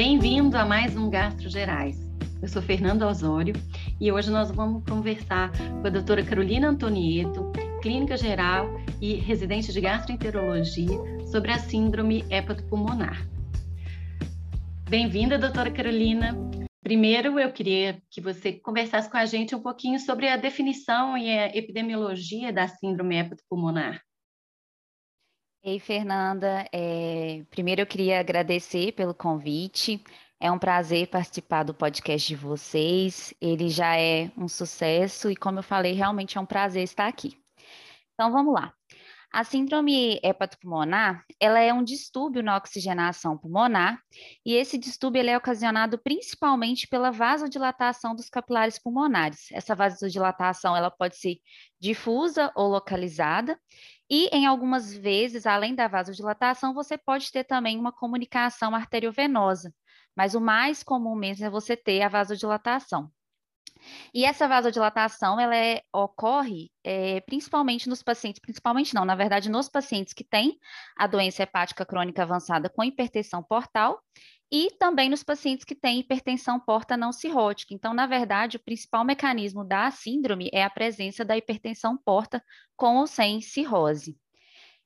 Bem-vindo a mais um Gastro Gerais. Eu sou Fernanda Osório e hoje nós vamos conversar com a doutora Carolina Antonieto, clínica geral e residente de gastroenterologia, sobre a síndrome hepatopulmonar. Bem-vinda, doutora Carolina. Primeiro, eu queria que você conversasse com a gente um pouquinho sobre a definição e a epidemiologia da síndrome hepatopulmonar. Ei, Fernanda. É, primeiro eu queria agradecer pelo convite. É um prazer participar do podcast de vocês. Ele já é um sucesso e, como eu falei, realmente é um prazer estar aqui. Então, vamos lá. A síndrome hepatopulmonar, ela é um distúrbio na oxigenação pulmonar, e esse distúrbio ele é ocasionado principalmente pela vasodilatação dos capilares pulmonares. Essa vasodilatação, ela pode ser difusa ou localizada, e em algumas vezes, além da vasodilatação, você pode ter também uma comunicação arteriovenosa, mas o mais comum mesmo é você ter a vasodilatação. E essa vasodilatação, ela é, ocorre é, principalmente nos pacientes, principalmente não, na verdade, nos pacientes que têm a doença hepática crônica avançada com hipertensão portal e também nos pacientes que têm hipertensão porta não cirrótica. Então, na verdade, o principal mecanismo da síndrome é a presença da hipertensão porta com ou sem cirrose.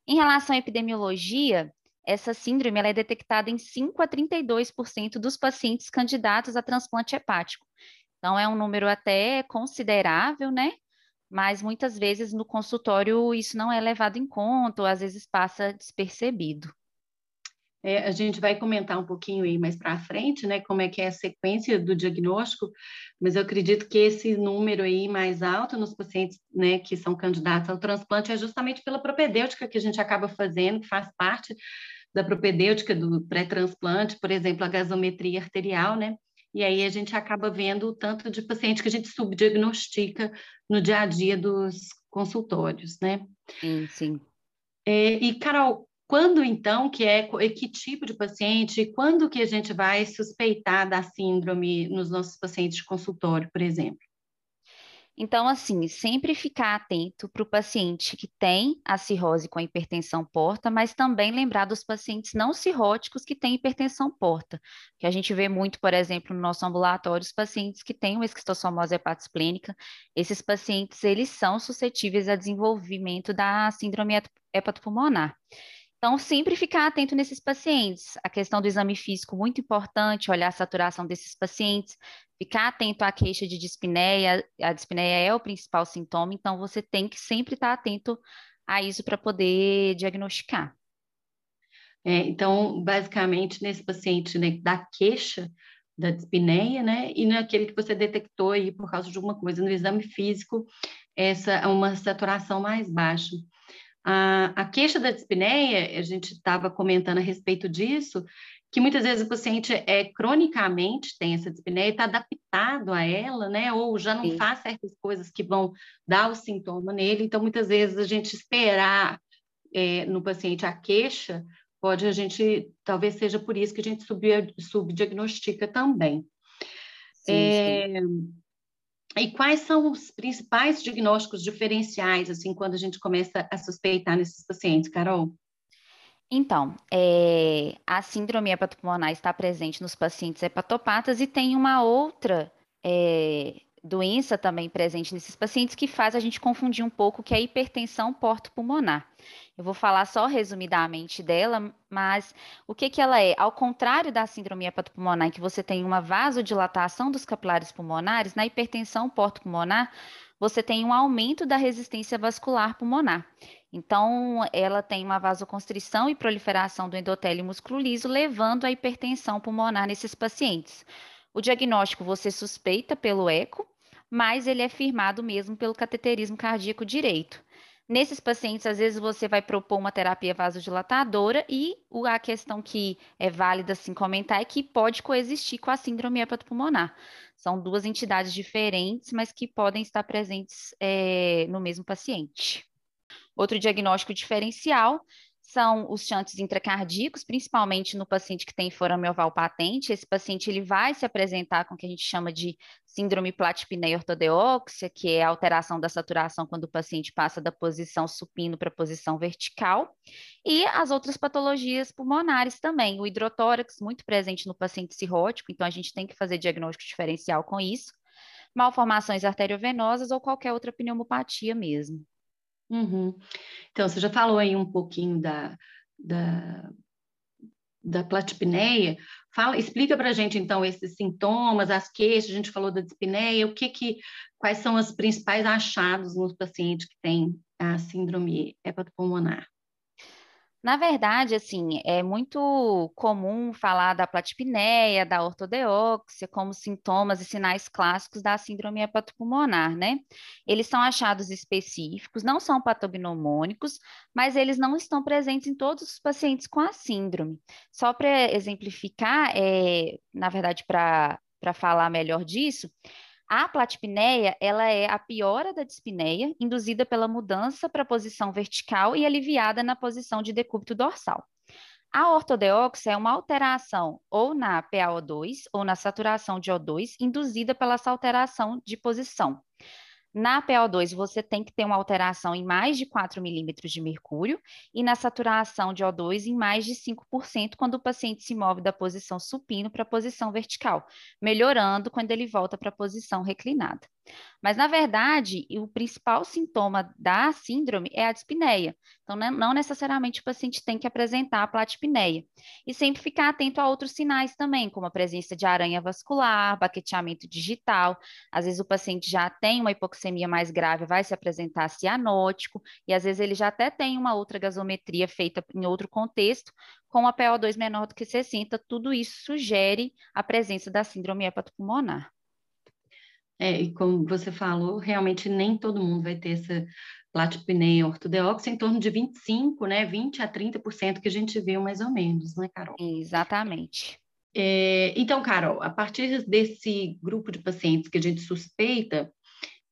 Em relação à epidemiologia, essa síndrome é detectada em 5 a 32% dos pacientes candidatos a transplante hepático. Então, é um número até considerável, né? Mas muitas vezes no consultório isso não é levado em conta, ou às vezes passa despercebido. É, a gente vai comentar um pouquinho aí mais para frente, né, como é que é a sequência do diagnóstico, mas eu acredito que esse número aí mais alto nos pacientes, né, que são candidatos ao transplante é justamente pela propedêutica que a gente acaba fazendo, que faz parte da propedêutica do pré-transplante, por exemplo, a gasometria arterial, né, e aí a gente acaba vendo o tanto de paciente que a gente subdiagnostica no dia a dia dos consultórios, né? Sim, sim. É, e, Carol, quando então que é que tipo de paciente, quando que a gente vai suspeitar da síndrome nos nossos pacientes de consultório, por exemplo? Então, assim, sempre ficar atento para o paciente que tem a cirrose com a hipertensão porta, mas também lembrar dos pacientes não cirróticos que têm hipertensão porta, que a gente vê muito, por exemplo, no nosso ambulatório, os pacientes que têm uma esquistossomose hepatosplênica, esses pacientes, eles são suscetíveis a desenvolvimento da síndrome hepatopulmonar. Então, sempre ficar atento nesses pacientes. A questão do exame físico, muito importante, olhar a saturação desses pacientes, ficar atento à queixa de dispneia. A dispneia é o principal sintoma, então você tem que sempre estar atento a isso para poder diagnosticar. É, então, basicamente, nesse paciente né, da queixa da dispneia, né, e naquele que você detectou aí por causa de alguma coisa no exame físico, essa é uma saturação mais baixa. A, a queixa da dispneia, a gente estava comentando a respeito disso, que muitas vezes o paciente é cronicamente tem essa dispneia, está adaptado a ela, né? Ou já não Sim. faz certas coisas que vão dar o sintoma nele. Então, muitas vezes a gente esperar é, no paciente a queixa, pode a gente, talvez seja por isso que a gente sub, subdiagnostica também. Sim, é, sim. E quais são os principais diagnósticos diferenciais, assim, quando a gente começa a suspeitar nesses pacientes, Carol? Então, é, a síndrome hepatopulmonar está presente nos pacientes hepatopatas e tem uma outra é, doença também presente nesses pacientes que faz a gente confundir um pouco, que é a hipertensão porto-pulmonar. Eu vou falar só resumidamente dela, mas o que, que ela é? Ao contrário da síndrome hepatopulmonar, em que você tem uma vasodilatação dos capilares pulmonares, na hipertensão porto-pulmonar, você tem um aumento da resistência vascular pulmonar. Então, ela tem uma vasoconstrição e proliferação do endotélio músculo liso, levando à hipertensão pulmonar nesses pacientes. O diagnóstico você suspeita pelo eco, mas ele é firmado mesmo pelo cateterismo cardíaco direito. Nesses pacientes, às vezes você vai propor uma terapia vasodilatadora e a questão que é válida assim comentar é que pode coexistir com a síndrome hepatopulmonar. São duas entidades diferentes, mas que podem estar presentes é, no mesmo paciente. Outro diagnóstico diferencial são os chantes intracardíacos, principalmente no paciente que tem forame oval patente. Esse paciente ele vai se apresentar com o que a gente chama de síndrome platipneia ortodeóxia, que é a alteração da saturação quando o paciente passa da posição supino para a posição vertical, e as outras patologias pulmonares também, o hidrotórax muito presente no paciente cirrótico, então a gente tem que fazer diagnóstico diferencial com isso, malformações arteriovenosas ou qualquer outra pneumopatia mesmo. Uhum. Então, você já falou aí um pouquinho da, da, da platipneia. Fala, explica para a gente, então, esses sintomas, as queixas, a gente falou da dispneia, o que que, quais são os principais achados nos pacientes que têm a síndrome hepatopulmonar? Na verdade, assim, é muito comum falar da platipneia, da ortodeóxia, como sintomas e sinais clássicos da síndrome hepatopulmonar, né? Eles são achados específicos, não são patognomônicos, mas eles não estão presentes em todos os pacientes com a síndrome. Só para exemplificar, é, na verdade, para falar melhor disso, a platipneia, ela é a piora da dispneia, induzida pela mudança para a posição vertical e aliviada na posição de decúbito dorsal. A ortodeóxia é uma alteração ou na PaO2 ou na saturação de O2, induzida pela essa alteração de posição. Na PO2, você tem que ter uma alteração em mais de 4 milímetros de mercúrio e na saturação de O2 em mais de 5% quando o paciente se move da posição supino para a posição vertical, melhorando quando ele volta para a posição reclinada. Mas, na verdade, o principal sintoma da síndrome é a dispneia. Então, né, não necessariamente o paciente tem que apresentar a platipneia. E sempre ficar atento a outros sinais também, como a presença de aranha vascular, baqueteamento digital. Às vezes o paciente já tem uma hipoxemia mais grave, vai se apresentar cianótico, e às vezes ele já até tem uma outra gasometria feita em outro contexto, com a PO2 menor do que 60. Tudo isso sugere a presença da síndrome hepatopulmonar. É, e como você falou, realmente nem todo mundo vai ter essa platipneia ortodeóxica, em torno de 25, né, 20 a 30% que a gente viu mais ou menos, né, Carol? Exatamente. É, então, Carol, a partir desse grupo de pacientes que a gente suspeita,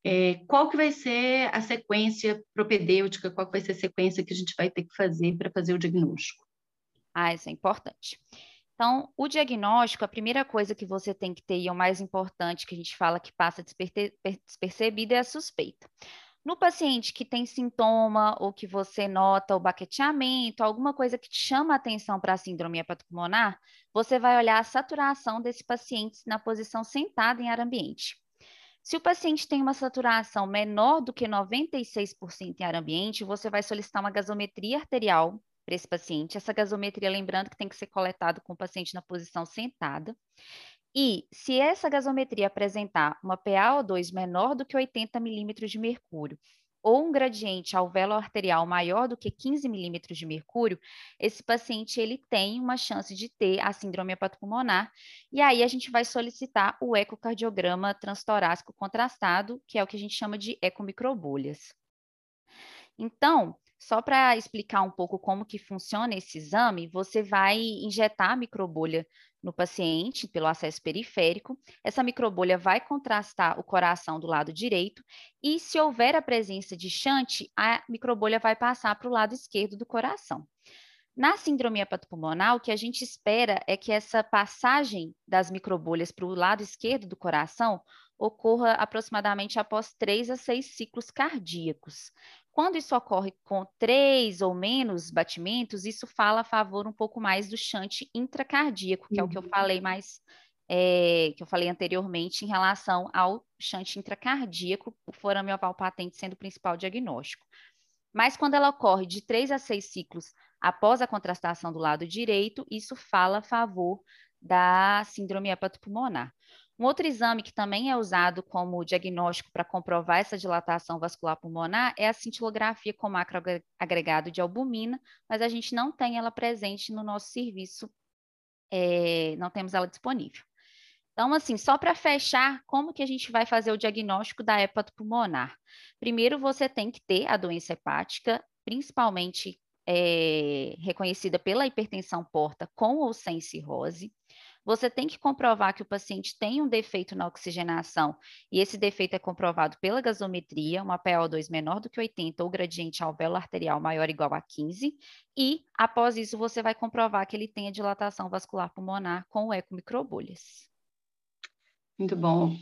é, qual que vai ser a sequência propedêutica, qual que vai ser a sequência que a gente vai ter que fazer para fazer o diagnóstico? Ah, isso é importante. Então, o diagnóstico, a primeira coisa que você tem que ter, e é o mais importante que a gente fala que passa despercebida, é a suspeita. No paciente que tem sintoma ou que você nota o baqueteamento, alguma coisa que te chama a atenção para a síndrome hepatopulmonar, você vai olhar a saturação desse paciente na posição sentada em ar ambiente. Se o paciente tem uma saturação menor do que 96% em ar ambiente, você vai solicitar uma gasometria arterial para esse paciente. Essa gasometria, lembrando que tem que ser coletado com o paciente na posição sentada. E se essa gasometria apresentar uma PaO2 menor do que 80 milímetros de mercúrio ou um gradiente alvéolo arterial maior do que 15 milímetros de mercúrio, esse paciente ele tem uma chance de ter a síndrome hepatopulmonar, e aí a gente vai solicitar o ecocardiograma transtorácico contrastado, que é o que a gente chama de ecomicrobolhas. Então, só para explicar um pouco como que funciona esse exame, você vai injetar a microbolha no paciente pelo acesso periférico. Essa microbolha vai contrastar o coração do lado direito e se houver a presença de shunt, a microbolha vai passar para o lado esquerdo do coração. Na síndrome hepatopulmonar, o que a gente espera é que essa passagem das microbolhas para o lado esquerdo do coração ocorra aproximadamente após três a seis ciclos cardíacos. Quando isso ocorre com três ou menos batimentos, isso fala a favor um pouco mais do shunt intracardíaco, que uhum. é o que eu uhum. falei mais, é, que eu falei anteriormente em relação ao shunt intracardíaco, o forame oval patente sendo o principal diagnóstico. Mas quando ela ocorre de três a seis ciclos após a contrastação do lado direito, isso fala a favor da síndrome hepatopulmonar. Um outro exame que também é usado como diagnóstico para comprovar essa dilatação vascular pulmonar é a cintilografia com macroagregado de albumina, mas a gente não tem ela presente no nosso serviço, é, não temos ela disponível. Então, assim, só para fechar, como que a gente vai fazer o diagnóstico da hepatopulmonar? Primeiro, você tem que ter a doença hepática, principalmente é, reconhecida pela hipertensão porta com ou sem cirrose. Você tem que comprovar que o paciente tem um defeito na oxigenação, e esse defeito é comprovado pela gasometria, uma PO2 menor do que 80 ou gradiente alvéolo arterial maior ou igual a 15, e após isso você vai comprovar que ele tem a dilatação vascular pulmonar com o eco microbolhas. Muito bom.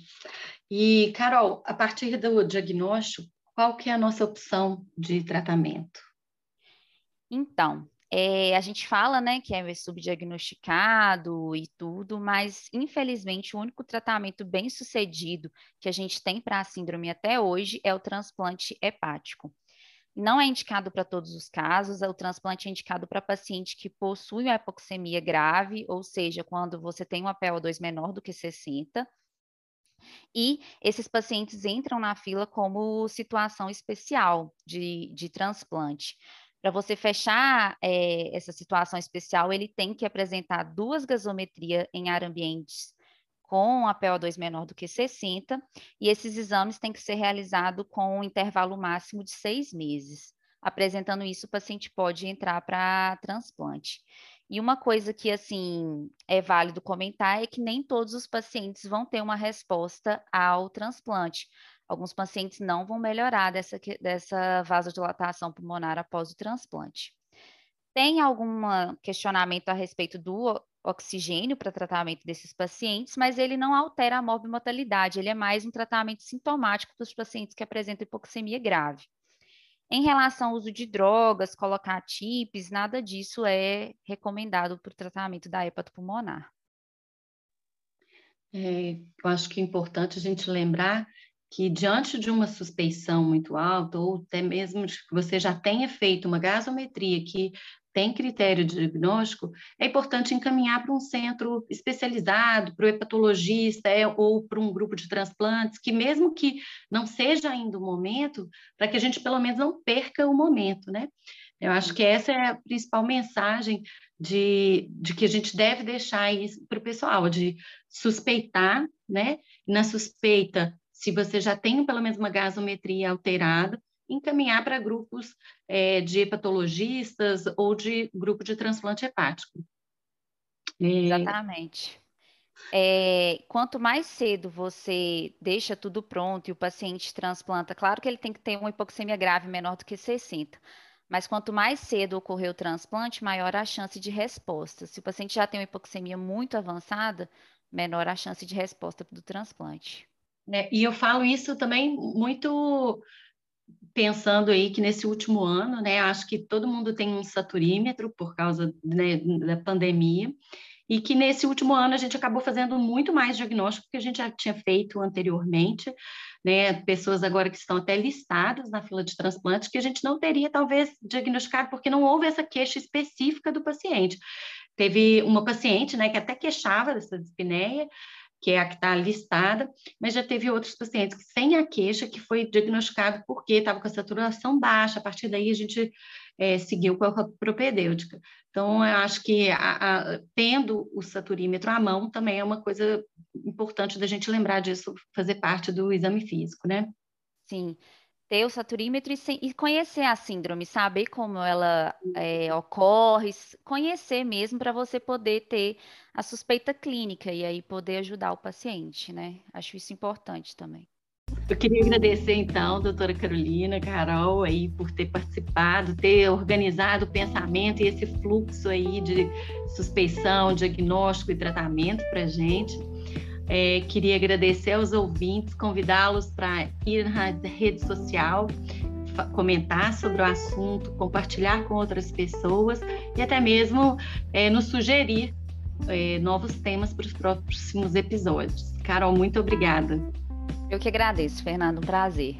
E, Carol, a partir do diagnóstico, qual que é a nossa opção de tratamento? Então, é, a gente fala, né, que é subdiagnosticado e tudo, mas infelizmente o único tratamento bem sucedido que a gente tem para a síndrome até hoje é o transplante hepático. Não é indicado para todos os casos, o transplante é indicado para paciente que possui uma hipoxemia grave, ou seja, quando você tem uma PO2 menor do que 60, e esses pacientes entram na fila como situação especial de, de transplante. Para você fechar é, essa situação especial, ele tem que apresentar duas gasometrias em ar ambientes com a PO2 menor do que 60, e esses exames têm que ser realizados com um intervalo máximo de seis meses. Apresentando isso, o paciente pode entrar para transplante. E uma coisa que, assim, é válido comentar é que nem todos os pacientes vão ter uma resposta ao transplante. Alguns pacientes não vão melhorar dessa, dessa vasodilatação pulmonar após o transplante. Tem algum questionamento a respeito do oxigênio para tratamento desses pacientes, mas ele não altera a morbimortalidade, ele é mais um tratamento sintomático para os pacientes que apresentam hipoxemia grave. Em relação ao uso de drogas, colocar TIPs, nada disso é recomendado para o tratamento da hepatopulmonar. É, eu acho que é importante a gente lembrar que diante de uma suspeição muito alta, ou até mesmo que você já tenha feito uma gasometria que tem critério de diagnóstico, é importante encaminhar para um centro especializado, para o hepatologista é, ou para um grupo de transplantes, que mesmo que não seja ainda o momento, para que a gente pelo menos não perca o momento, né? Eu acho que essa é a principal mensagem de, de que a gente deve deixar para o pessoal, de suspeitar, né? Na suspeita, se você já tem pelo menos uma gasometria alterada, encaminhar para grupos é, de hepatologistas ou de grupo de transplante hepático. É... Exatamente. É, quanto mais cedo você deixa tudo pronto e o paciente transplanta, claro que ele tem que ter uma hipoxemia grave menor do que 60, mas quanto mais cedo ocorrer o transplante, maior a chance de resposta. Se o paciente já tem uma hipoxemia muito avançada, menor a chance de resposta do transplante. É, e eu falo isso também muito pensando aí que nesse último ano, né, acho que todo mundo tem um saturímetro por causa né, da pandemia, e que nesse último ano a gente acabou fazendo muito mais diagnóstico que a gente já tinha feito anteriormente, né, pessoas agora que estão até listadas na fila de transplante, que a gente não teria talvez diagnosticado porque não houve essa queixa específica do paciente. Teve uma paciente, né, que até queixava dessa dispneia, que é a que está listada, mas já teve outros pacientes que, sem a queixa, que foi diagnosticado porque estava com a saturação baixa, a partir daí a gente é, seguiu com a propedêutica. Então, eu acho que a, a, tendo o saturímetro à mão também é uma coisa importante da gente lembrar disso, fazer parte do exame físico, né? Sim ter o saturímetro e, e, conhecer a síndrome, saber como ela é, ocorre, conhecer mesmo para você poder ter a suspeita clínica e aí poder ajudar o paciente, né? Acho isso importante também. Eu queria agradecer então, doutora Carolina, Carol, aí por ter participado, ter organizado o pensamento e esse fluxo aí de suspeição, diagnóstico e tratamento para a gente. É, queria agradecer aos ouvintes, convidá-los para ir na rede social, comentar sobre o assunto, compartilhar com outras pessoas e até mesmo é, nos sugerir é, novos temas para os próximos episódios. Carol, muito obrigada. Eu que agradeço, Fernando, um prazer.